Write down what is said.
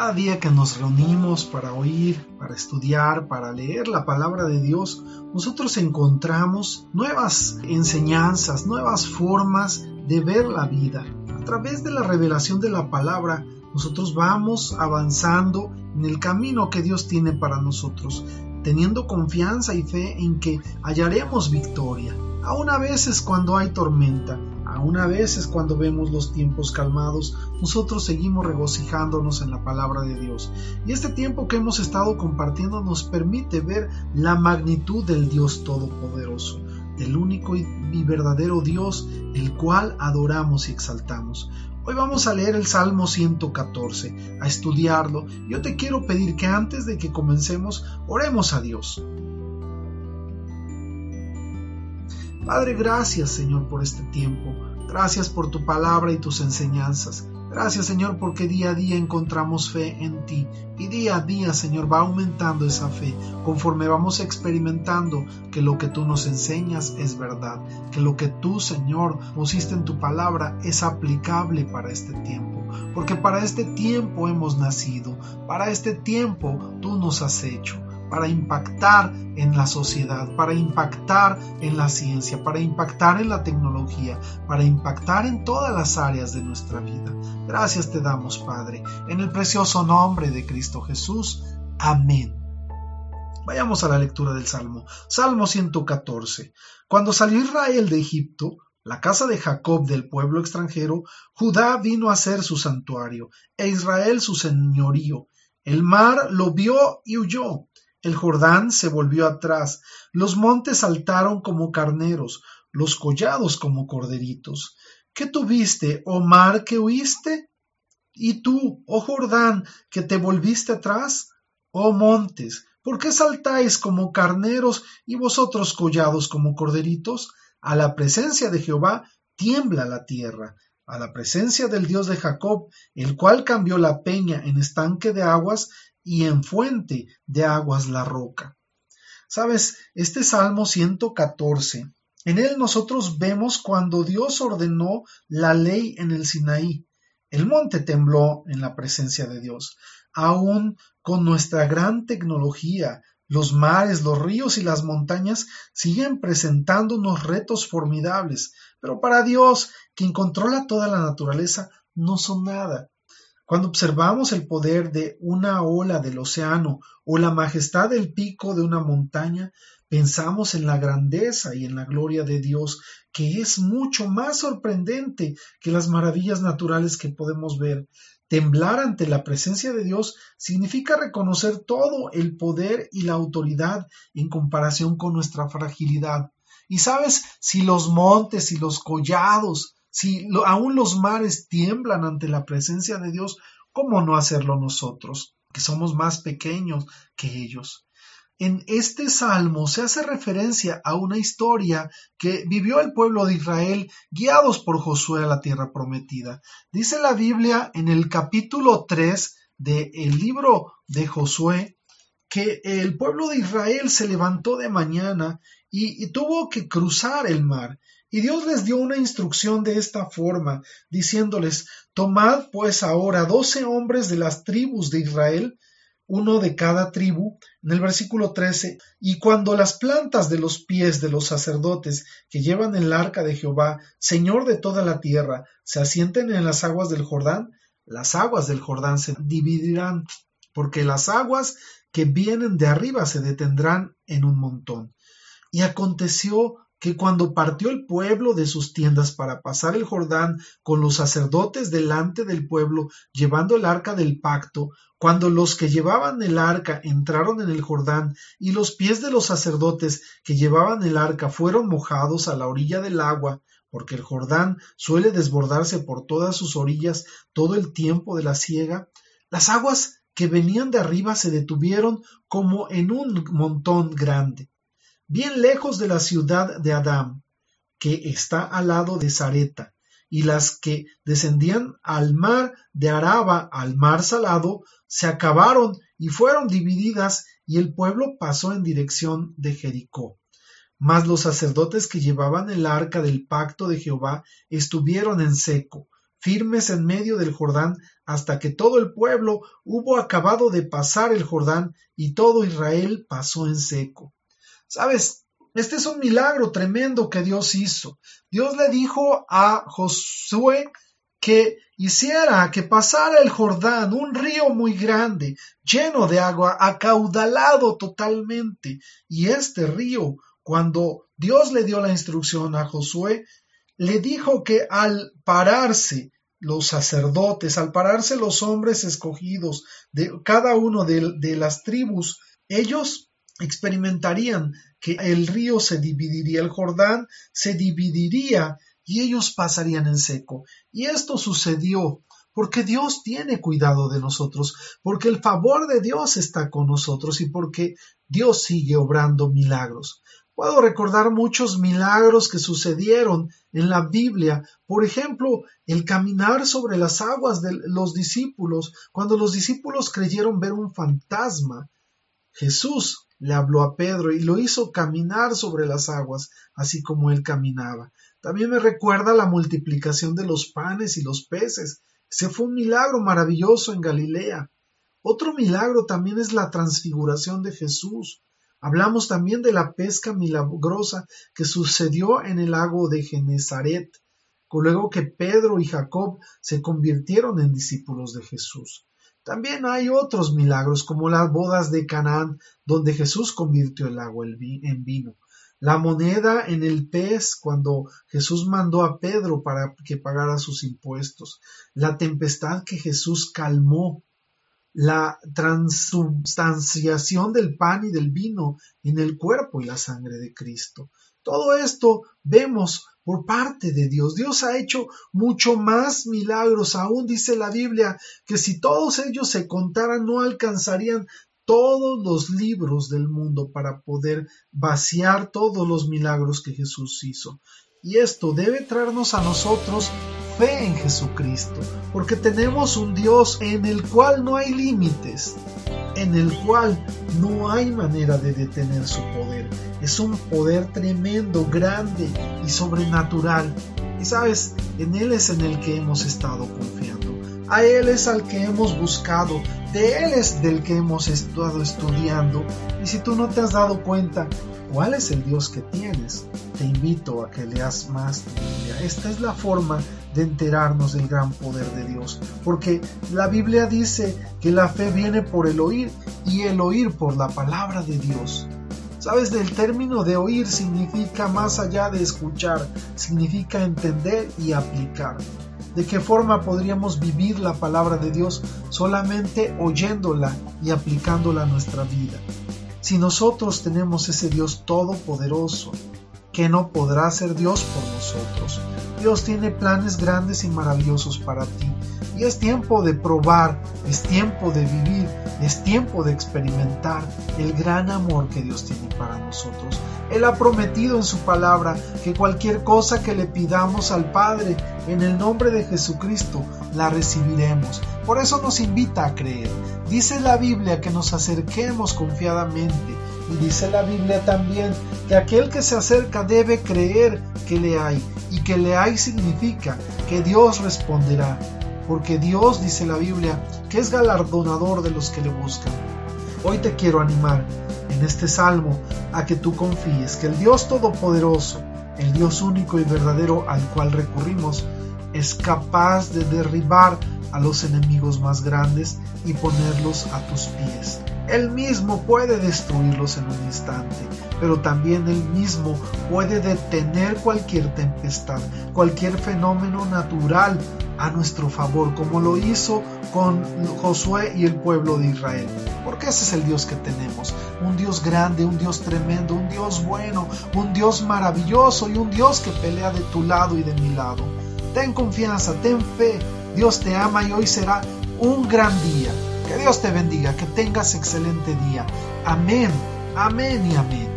Cada día que nos reunimos para oír, para estudiar, para leer la palabra de Dios, nosotros encontramos nuevas enseñanzas, nuevas formas de ver la vida. A través de la revelación de la palabra, nosotros vamos avanzando en el camino que Dios tiene para nosotros, teniendo confianza y fe en que hallaremos victoria. Aún a veces cuando hay tormenta, aún a veces cuando vemos los tiempos calmados, nosotros seguimos regocijándonos en la palabra de Dios. Y este tiempo que hemos estado compartiendo nos permite ver la magnitud del Dios Todopoderoso, del único y verdadero Dios, el cual adoramos y exaltamos. Hoy vamos a leer el Salmo 114, a estudiarlo. Yo te quiero pedir que antes de que comencemos, oremos a Dios. Padre, gracias Señor por este tiempo. Gracias por tu palabra y tus enseñanzas. Gracias Señor porque día a día encontramos fe en ti y día a día Señor va aumentando esa fe conforme vamos experimentando que lo que tú nos enseñas es verdad, que lo que tú Señor pusiste en tu palabra es aplicable para este tiempo, porque para este tiempo hemos nacido, para este tiempo tú nos has hecho para impactar en la sociedad, para impactar en la ciencia, para impactar en la tecnología, para impactar en todas las áreas de nuestra vida. Gracias te damos, Padre, en el precioso nombre de Cristo Jesús. Amén. Vayamos a la lectura del Salmo. Salmo 114. Cuando salió Israel de Egipto, la casa de Jacob del pueblo extranjero, Judá vino a ser su santuario, e Israel su señorío. El mar lo vio y huyó, el Jordán se volvió atrás, los montes saltaron como carneros, los collados como corderitos. ¿Qué tuviste, oh mar, que huiste? ¿Y tú, oh Jordán, que te volviste atrás? Oh montes, ¿por qué saltáis como carneros y vosotros collados como corderitos? A la presencia de Jehová tiembla la tierra, a la presencia del Dios de Jacob, el cual cambió la peña en estanque de aguas y en fuente de aguas la roca. Sabes, este Salmo 114, en él nosotros vemos cuando Dios ordenó la ley en el Sinaí. El monte tembló en la presencia de Dios. Aún con nuestra gran tecnología, los mares, los ríos y las montañas siguen presentando unos retos formidables, pero para Dios, quien controla toda la naturaleza, no son nada. Cuando observamos el poder de una ola del océano o la majestad del pico de una montaña, pensamos en la grandeza y en la gloria de Dios, que es mucho más sorprendente que las maravillas naturales que podemos ver. Temblar ante la presencia de Dios significa reconocer todo el poder y la autoridad en comparación con nuestra fragilidad. Y sabes, si los montes y los collados si aún los mares tiemblan ante la presencia de Dios, ¿cómo no hacerlo nosotros, que somos más pequeños que ellos? En este salmo se hace referencia a una historia que vivió el pueblo de Israel guiados por Josué a la tierra prometida. Dice la Biblia en el capítulo 3 del libro de Josué que el pueblo de Israel se levantó de mañana y tuvo que cruzar el mar y Dios les dio una instrucción de esta forma, diciéndoles, Tomad pues ahora doce hombres de las tribus de Israel, uno de cada tribu, en el versículo 13, y cuando las plantas de los pies de los sacerdotes que llevan el arca de Jehová, Señor de toda la tierra, se asienten en las aguas del Jordán, las aguas del Jordán se dividirán, porque las aguas que vienen de arriba se detendrán en un montón. Y aconteció que cuando partió el pueblo de sus tiendas para pasar el Jordán con los sacerdotes delante del pueblo llevando el arca del pacto, cuando los que llevaban el arca entraron en el Jordán y los pies de los sacerdotes que llevaban el arca fueron mojados a la orilla del agua, porque el Jordán suele desbordarse por todas sus orillas todo el tiempo de la siega, las aguas que venían de arriba se detuvieron como en un montón grande bien lejos de la ciudad de Adam, que está al lado de Zareta, y las que descendían al mar de Araba, al mar salado, se acabaron y fueron divididas, y el pueblo pasó en dirección de Jericó. Mas los sacerdotes que llevaban el arca del pacto de Jehová estuvieron en seco, firmes en medio del Jordán, hasta que todo el pueblo hubo acabado de pasar el Jordán y todo Israel pasó en seco. Sabes, este es un milagro tremendo que Dios hizo. Dios le dijo a Josué que hiciera que pasara el Jordán, un río muy grande, lleno de agua, acaudalado totalmente. Y este río, cuando Dios le dio la instrucción a Josué, le dijo que al pararse los sacerdotes, al pararse los hombres escogidos de cada uno de, de las tribus, ellos experimentarían que el río se dividiría, el Jordán se dividiría y ellos pasarían en seco. Y esto sucedió porque Dios tiene cuidado de nosotros, porque el favor de Dios está con nosotros y porque Dios sigue obrando milagros. Puedo recordar muchos milagros que sucedieron en la Biblia. Por ejemplo, el caminar sobre las aguas de los discípulos, cuando los discípulos creyeron ver un fantasma. Jesús le habló a Pedro y lo hizo caminar sobre las aguas, así como él caminaba. También me recuerda la multiplicación de los panes y los peces. Ese fue un milagro maravilloso en Galilea. Otro milagro también es la transfiguración de Jesús. Hablamos también de la pesca milagrosa que sucedió en el lago de Genezaret, luego que Pedro y Jacob se convirtieron en discípulos de Jesús. También hay otros milagros como las bodas de Canaán, donde Jesús convirtió el agua en vino. La moneda en el pez cuando Jesús mandó a Pedro para que pagara sus impuestos. La tempestad que Jesús calmó la transubstanciación del pan y del vino en el cuerpo y la sangre de Cristo. Todo esto vemos por parte de Dios. Dios ha hecho mucho más milagros. Aún dice la Biblia que si todos ellos se contaran no alcanzarían todos los libros del mundo para poder vaciar todos los milagros que Jesús hizo. Y esto debe traernos a nosotros fe en Jesucristo, porque tenemos un Dios en el cual no hay límites, en el cual no hay manera de detener su poder. Es un poder tremendo, grande y sobrenatural. Y sabes, en Él es en el que hemos estado confiando. A Él es al que hemos buscado, de Él es del que hemos estado estudiando. Y si tú no te has dado cuenta cuál es el Dios que tienes, te invito a que leas más Biblia. Esta es la forma de enterarnos del gran poder de Dios, porque la Biblia dice que la fe viene por el oír y el oír por la palabra de Dios. Sabes, del término de oír significa más allá de escuchar, significa entender y aplicar. ¿De qué forma podríamos vivir la palabra de Dios solamente oyéndola y aplicándola a nuestra vida? Si nosotros tenemos ese Dios todopoderoso, que no podrá ser Dios por nosotros. Dios tiene planes grandes y maravillosos para ti. Y es tiempo de probar, es tiempo de vivir, es tiempo de experimentar el gran amor que Dios tiene para nosotros. Él ha prometido en su palabra que cualquier cosa que le pidamos al Padre en el nombre de Jesucristo, la recibiremos. Por eso nos invita a creer. Dice la Biblia que nos acerquemos confiadamente y dice la Biblia también que aquel que se acerca debe creer que le hay. Y que le hay significa que Dios responderá. Porque Dios, dice la Biblia, que es galardonador de los que le buscan. Hoy te quiero animar en este salmo a que tú confíes que el Dios Todopoderoso, el Dios único y verdadero al cual recurrimos, es capaz de derribar a los enemigos más grandes y ponerlos a tus pies. Él mismo puede destruirlos en un instante, pero también Él mismo puede detener cualquier tempestad, cualquier fenómeno natural a nuestro favor, como lo hizo con Josué y el pueblo de Israel. Porque ese es el Dios que tenemos, un Dios grande, un Dios tremendo, un Dios bueno, un Dios maravilloso y un Dios que pelea de tu lado y de mi lado. Ten confianza, ten fe, Dios te ama y hoy será un gran día. Que Dios te bendiga, que tengas excelente día. Amén, amén y amén.